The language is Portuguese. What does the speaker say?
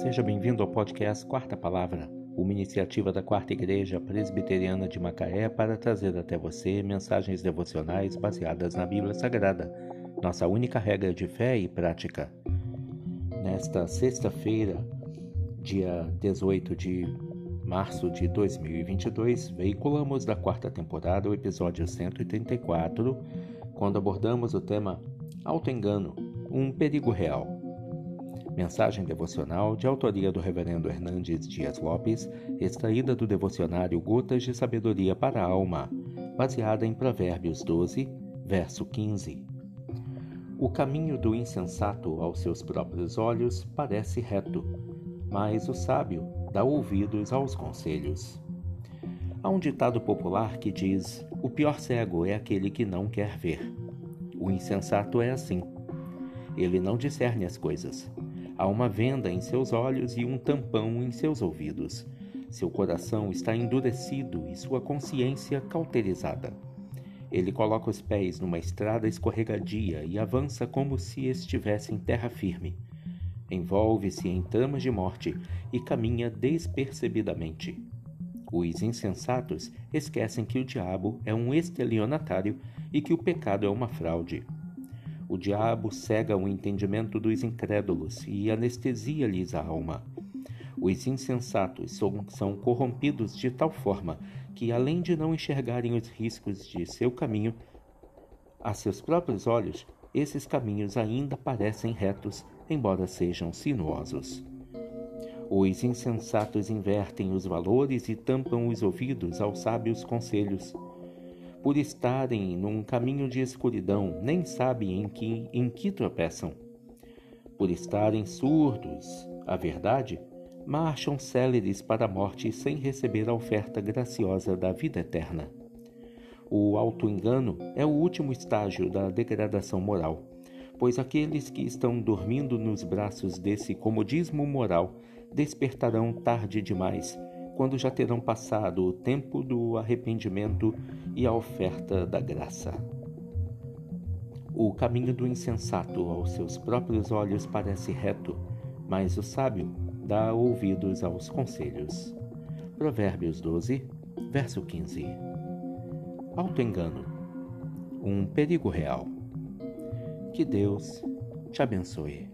Seja bem-vindo ao podcast Quarta Palavra, uma iniciativa da Quarta Igreja Presbiteriana de Macaé para trazer até você mensagens devocionais baseadas na Bíblia Sagrada, nossa única regra de fé e prática. Nesta sexta-feira, dia 18 de março de 2022, veiculamos da quarta temporada o episódio 134, quando abordamos o tema Autoengano, um perigo real. Mensagem devocional de autoria do Reverendo Hernandes Dias Lopes, extraída do devocionário Gotas de Sabedoria para a Alma, baseada em Provérbios 12, verso 15. O caminho do insensato aos seus próprios olhos parece reto, mas o sábio dá ouvidos aos conselhos. Há um ditado popular que diz: o pior cego é aquele que não quer ver. O insensato é assim. Ele não discerne as coisas Há uma venda em seus olhos e um tampão em seus ouvidos. Seu coração está endurecido e sua consciência cauterizada. Ele coloca os pés numa estrada escorregadia e avança como se estivesse em terra firme. Envolve-se em tramas de morte e caminha despercebidamente. Os insensatos esquecem que o diabo é um estelionatário e que o pecado é uma fraude. O diabo cega o entendimento dos incrédulos e anestesia-lhes a alma. Os insensatos são, são corrompidos de tal forma que, além de não enxergarem os riscos de seu caminho, a seus próprios olhos, esses caminhos ainda parecem retos, embora sejam sinuosos. Os insensatos invertem os valores e tampam os ouvidos aos sábios conselhos por estarem num caminho de escuridão, nem sabem em que, em que tropeçam. Por estarem surdos à verdade, marcham céleres para a morte sem receber a oferta graciosa da vida eterna. O auto-engano é o último estágio da degradação moral, pois aqueles que estão dormindo nos braços desse comodismo moral despertarão tarde demais quando já terão passado o tempo do arrependimento e a oferta da graça. O caminho do insensato aos seus próprios olhos parece reto, mas o sábio dá ouvidos aos conselhos. Provérbios 12, verso 15. Autoengano. Um perigo real. Que Deus te abençoe.